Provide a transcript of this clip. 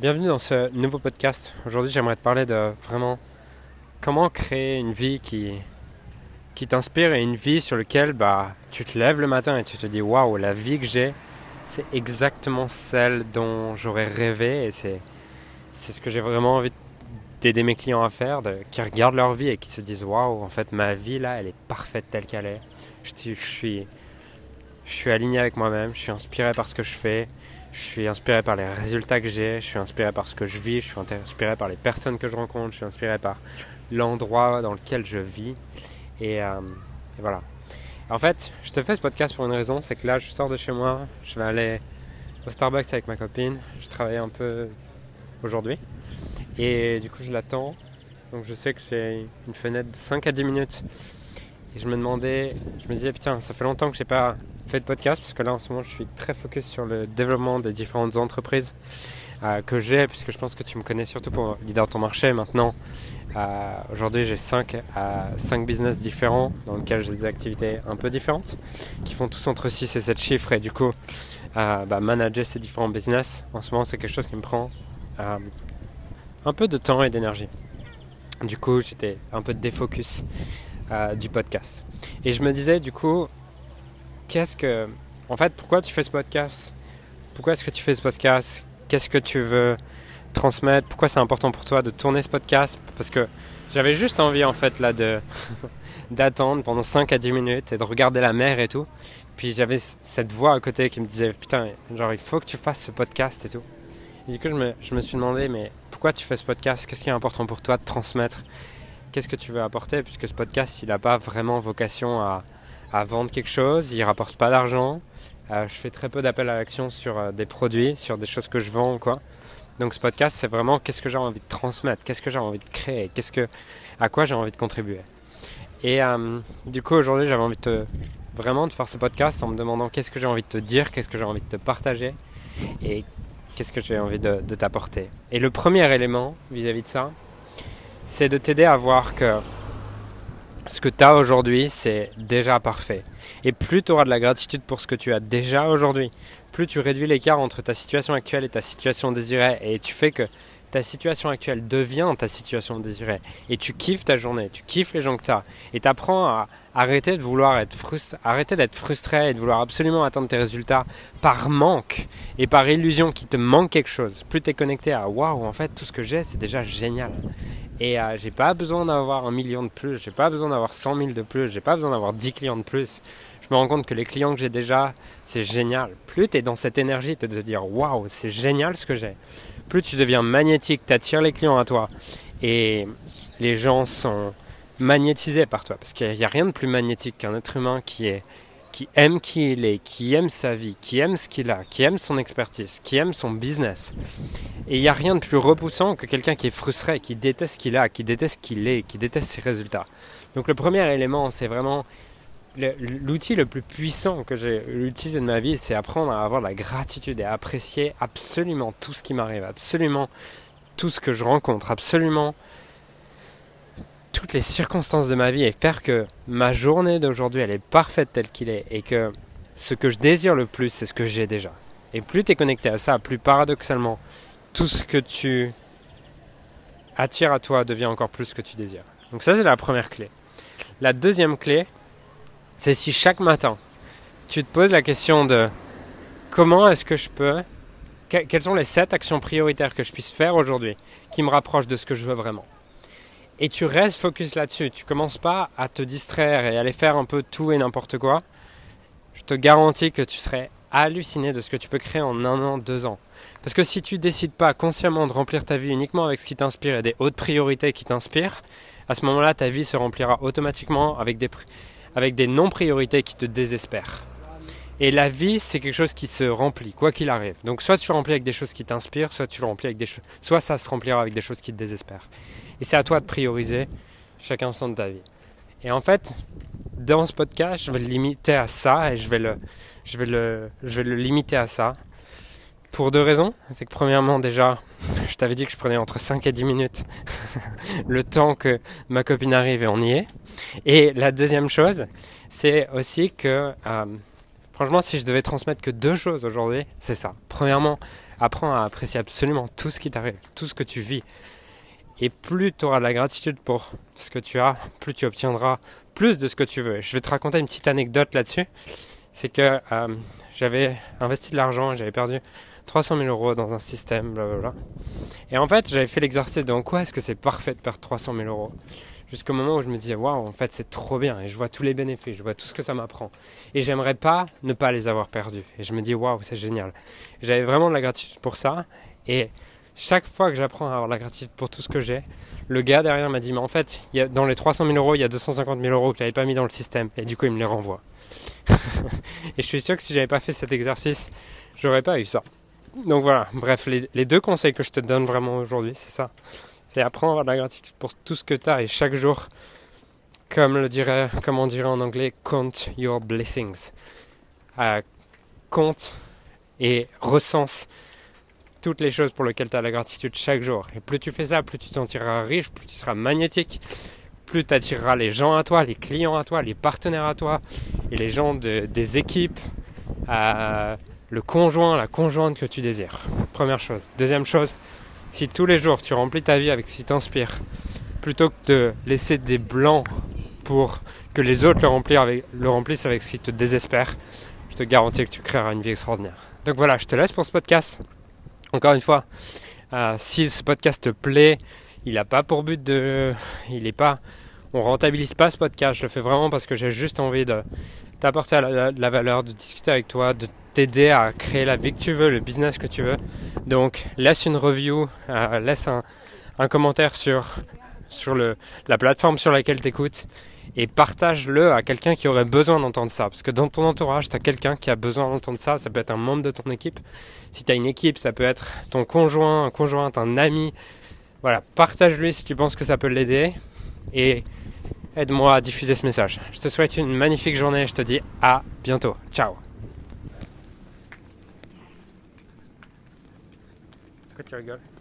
bienvenue dans ce nouveau podcast. Aujourd'hui, j'aimerais te parler de vraiment comment créer une vie qui, qui t'inspire et une vie sur laquelle bah, tu te lèves le matin et tu te dis waouh, la vie que j'ai, c'est exactement celle dont j'aurais rêvé et c'est, c'est ce que j'ai vraiment envie d'aider mes clients à faire, de, qui regardent leur vie et qui se disent waouh, en fait, ma vie là, elle est parfaite telle qu'elle est. Je, je, suis, je suis aligné avec moi-même, je suis inspiré par ce que je fais, je suis inspiré par les résultats que j'ai, je suis inspiré par ce que je vis, je suis inspiré par les personnes que je rencontre, je suis inspiré par l'endroit dans lequel je vis. Et, euh, voilà. En fait, je te fais ce podcast pour une raison, c'est que là, je sors de chez moi, je vais aller au Starbucks avec ma copine, je travaille un peu aujourd'hui. Et du coup, je l'attends. Donc je sais que c'est une fenêtre de 5 à 10 minutes. Et je me demandais, je me disais, putain, ça fait longtemps que j'ai pas fait de podcast, parce que là en ce moment je suis très focus sur le développement des différentes entreprises euh, que j'ai, puisque je pense que tu me connais surtout pour leader ton marché maintenant. Euh, aujourd'hui j'ai 5 à 5 business différents dans lesquels j'ai des activités un peu différentes, qui font tous entre 6 et 7 chiffres, et du coup, euh, bah, manager ces différents business, en ce moment c'est quelque chose qui me prend un peu de temps et d'énergie. Du coup, j'étais un peu défocus du podcast. Et je me disais, du coup, qu'est-ce que. En fait, pourquoi tu fais ce podcast? Pourquoi est-ce que tu fais ce podcast? Qu'est-ce que tu veux transmettre? Pourquoi c'est important pour toi de tourner ce podcast? Parce que j'avais juste envie, en fait, là, de. d'attendre pendant 5 à 10 minutes et de regarder la mer et tout. Puis j'avais cette voix à côté qui me disait Putain, genre, il faut que tu fasses ce podcast et tout. Et du coup, je me, je me suis demandé Mais pourquoi tu fais ce podcast? Qu'est-ce qui est important pour toi de transmettre? Qu'est-ce que tu veux apporter Puisque ce podcast, il n'a pas vraiment vocation à à vendre quelque chose, il rapporte pas d'argent. Euh, je fais très peu d'appels à l'action sur euh, des produits, sur des choses que je vends ou quoi. Donc ce podcast, c'est vraiment qu'est-ce que j'ai envie de transmettre, qu'est-ce que j'ai envie de créer, qu'est-ce que, à quoi j'ai envie de contribuer. Et euh, du coup, aujourd'hui, j'avais envie de vraiment de faire ce podcast en me demandant qu'est-ce que j'ai envie de te dire, qu'est-ce que j'ai envie de te partager et qu'est-ce que j'ai envie de, de t'apporter. Et le premier élément vis-à-vis de ça, c'est de t'aider à voir que ce que tu as aujourd'hui, c'est déjà parfait. Et plus tu auras de la gratitude pour ce que tu as déjà aujourd'hui, plus tu réduis l'écart entre ta situation actuelle et ta situation désirée, et tu fais que ta situation actuelle devient ta situation désirée, et tu kiffes ta journée, tu kiffes les gens que tu as, et tu apprends à arrêter de vouloir être frustré, arrêter d'être frustré et de vouloir absolument atteindre tes résultats par manque et par illusion qu'il te manque quelque chose. Plus tu es connecté à waouh, en fait, tout ce que j'ai, c'est déjà génial. Et euh, j'ai pas besoin d'avoir un million de plus, j'ai pas besoin d'avoir 100 000 de plus, j'ai pas besoin d'avoir 10 clients de plus. Je me rends compte que les clients que j'ai déjà, c'est génial. Plus tu es dans cette énergie de te dire waouh, c'est génial ce que j'ai. Plus tu deviens magnétique, tu attires les clients à toi. Et les gens sont magnétisés par toi. Parce qu'il n'y a rien de plus magnétique qu'un être humain qui qui aime qui il est, qui aime sa vie, qui aime ce qu'il a, qui aime son expertise, qui aime son business. Et il n'y a rien de plus repoussant que quelqu'un qui est frustré, qui déteste ce qu'il a, qui déteste ce qu'il est, qui déteste ses résultats. Donc le premier élément, c'est vraiment l'outil le plus puissant que j'ai utilisé de ma vie, c'est apprendre à avoir de la gratitude et à apprécier absolument tout ce qui m'arrive, absolument tout ce que je rencontre, absolument toutes les circonstances de ma vie et faire que ma journée d'aujourd'hui, elle est parfaite telle qu'il est et que ce que je désire le plus, c'est ce que j'ai déjà. Et plus tu es connecté à ça, plus paradoxalement, tout ce que tu attires à toi devient encore plus ce que tu désires. Donc ça, c'est la première clé. La deuxième clé, c'est si chaque matin, tu te poses la question de comment est-ce que je peux, quelles sont les sept actions prioritaires que je puisse faire aujourd'hui qui me rapprochent de ce que je veux vraiment? Et tu restes focus là-dessus. Tu commences pas à te distraire et aller faire un peu tout et n'importe quoi. Je te garantis que tu serais halluciné de ce que tu peux créer en un an, deux ans. Parce que si tu décides pas consciemment de remplir ta vie uniquement avec ce qui t'inspire et des hautes priorités qui t'inspirent, à ce moment-là, ta vie se remplira automatiquement avec des, avec des non-priorités qui te désespèrent. Et la vie, c'est quelque chose qui se remplit, quoi qu'il arrive. Donc soit tu remplis avec des choses qui t'inspirent, soit tu remplis avec des choses, soit ça se remplira avec des choses qui te désespèrent. Et c'est à toi de prioriser chaque instant de ta vie. Et en fait, dans ce podcast, je vais le limiter à ça et je vais le, je vais le, je vais le limiter à ça. Pour deux raisons. C'est que premièrement, déjà, je t'avais dit que je prenais entre 5 et 10 minutes le temps que ma copine arrive et on y est. Et la deuxième chose, c'est aussi que, euh, franchement, si je devais transmettre que deux choses aujourd'hui, c'est ça. Premièrement, Apprends à apprécier absolument tout ce qui t'arrive, tout ce que tu vis. Et plus tu auras de la gratitude pour ce que tu as, plus tu obtiendras plus de ce que tu veux. Je vais te raconter une petite anecdote là-dessus. C'est que euh, j'avais investi de l'argent, j'avais perdu 300 000 euros dans un système, blablabla. Et en fait, j'avais fait l'exercice de en quoi est-ce que c'est parfait de perdre 300 000 euros? Jusqu'au moment où je me disais waouh en fait c'est trop bien et je vois tous les bénéfices, je vois tout ce que ça m'apprend et j'aimerais pas ne pas les avoir perdus et je me dis waouh c'est génial. J'avais vraiment de la gratitude pour ça et chaque fois que j'apprends à avoir de la gratitude pour tout ce que j'ai, le gars derrière m'a dit mais en fait dans les 300 000 euros il y a 250 000 euros que j'avais pas mis dans le système et du coup il me les renvoie. et je suis sûr que si j'avais pas fait cet exercice j'aurais pas eu ça. Donc voilà, bref, les, deux conseils que je te donne vraiment aujourd'hui, c'est ça. C'est apprendre à avoir de la gratitude pour tout ce que tu as et chaque jour, comme, le dirait, comme on dirait en anglais, count your blessings. Euh, compte et recense toutes les choses pour lesquelles tu as la gratitude chaque jour. Et plus tu fais ça, plus tu t'en tireras riche, plus tu seras magnétique, plus tu attireras les gens à toi, les clients à toi, les partenaires à toi, et les gens de, des équipes, euh, le conjoint, la conjointe que tu désires. Première chose. Deuxième chose, si tous les jours tu remplis ta vie avec ce qui t'inspire, plutôt que de laisser des blancs pour que les autres le, remplissent avec ce qui te désespère, je te garantis que tu créeras une vie extraordinaire. Donc voilà, je te laisse pour ce podcast. Encore une fois, euh, si ce podcast te plaît, il n'a pas pour but de... Il n'est pas... On rentabilise pas ce podcast, je le fais vraiment parce que j'ai juste envie de t'apporter de la valeur, de discuter avec toi, de t'aider à créer la vie que tu veux, le business que tu veux. Donc laisse une review, euh, laisse un, commentaire sur, sur le, la plateforme sur laquelle tu écoutes et partage-le à quelqu'un qui aurait besoin d'entendre ça. Parce que dans ton entourage, tu as quelqu'un qui a besoin d'entendre ça. Ça peut être un membre de ton équipe. Si tu as une équipe, ça peut être ton conjoint, un conjoint, un ami. Voilà, partage-lui si tu penses que ça peut l'aider. Et aide-moi à diffuser ce message. Je te souhaite une magnifique journée. Je te dis à bientôt. Ciao Pourquoi tu rigoles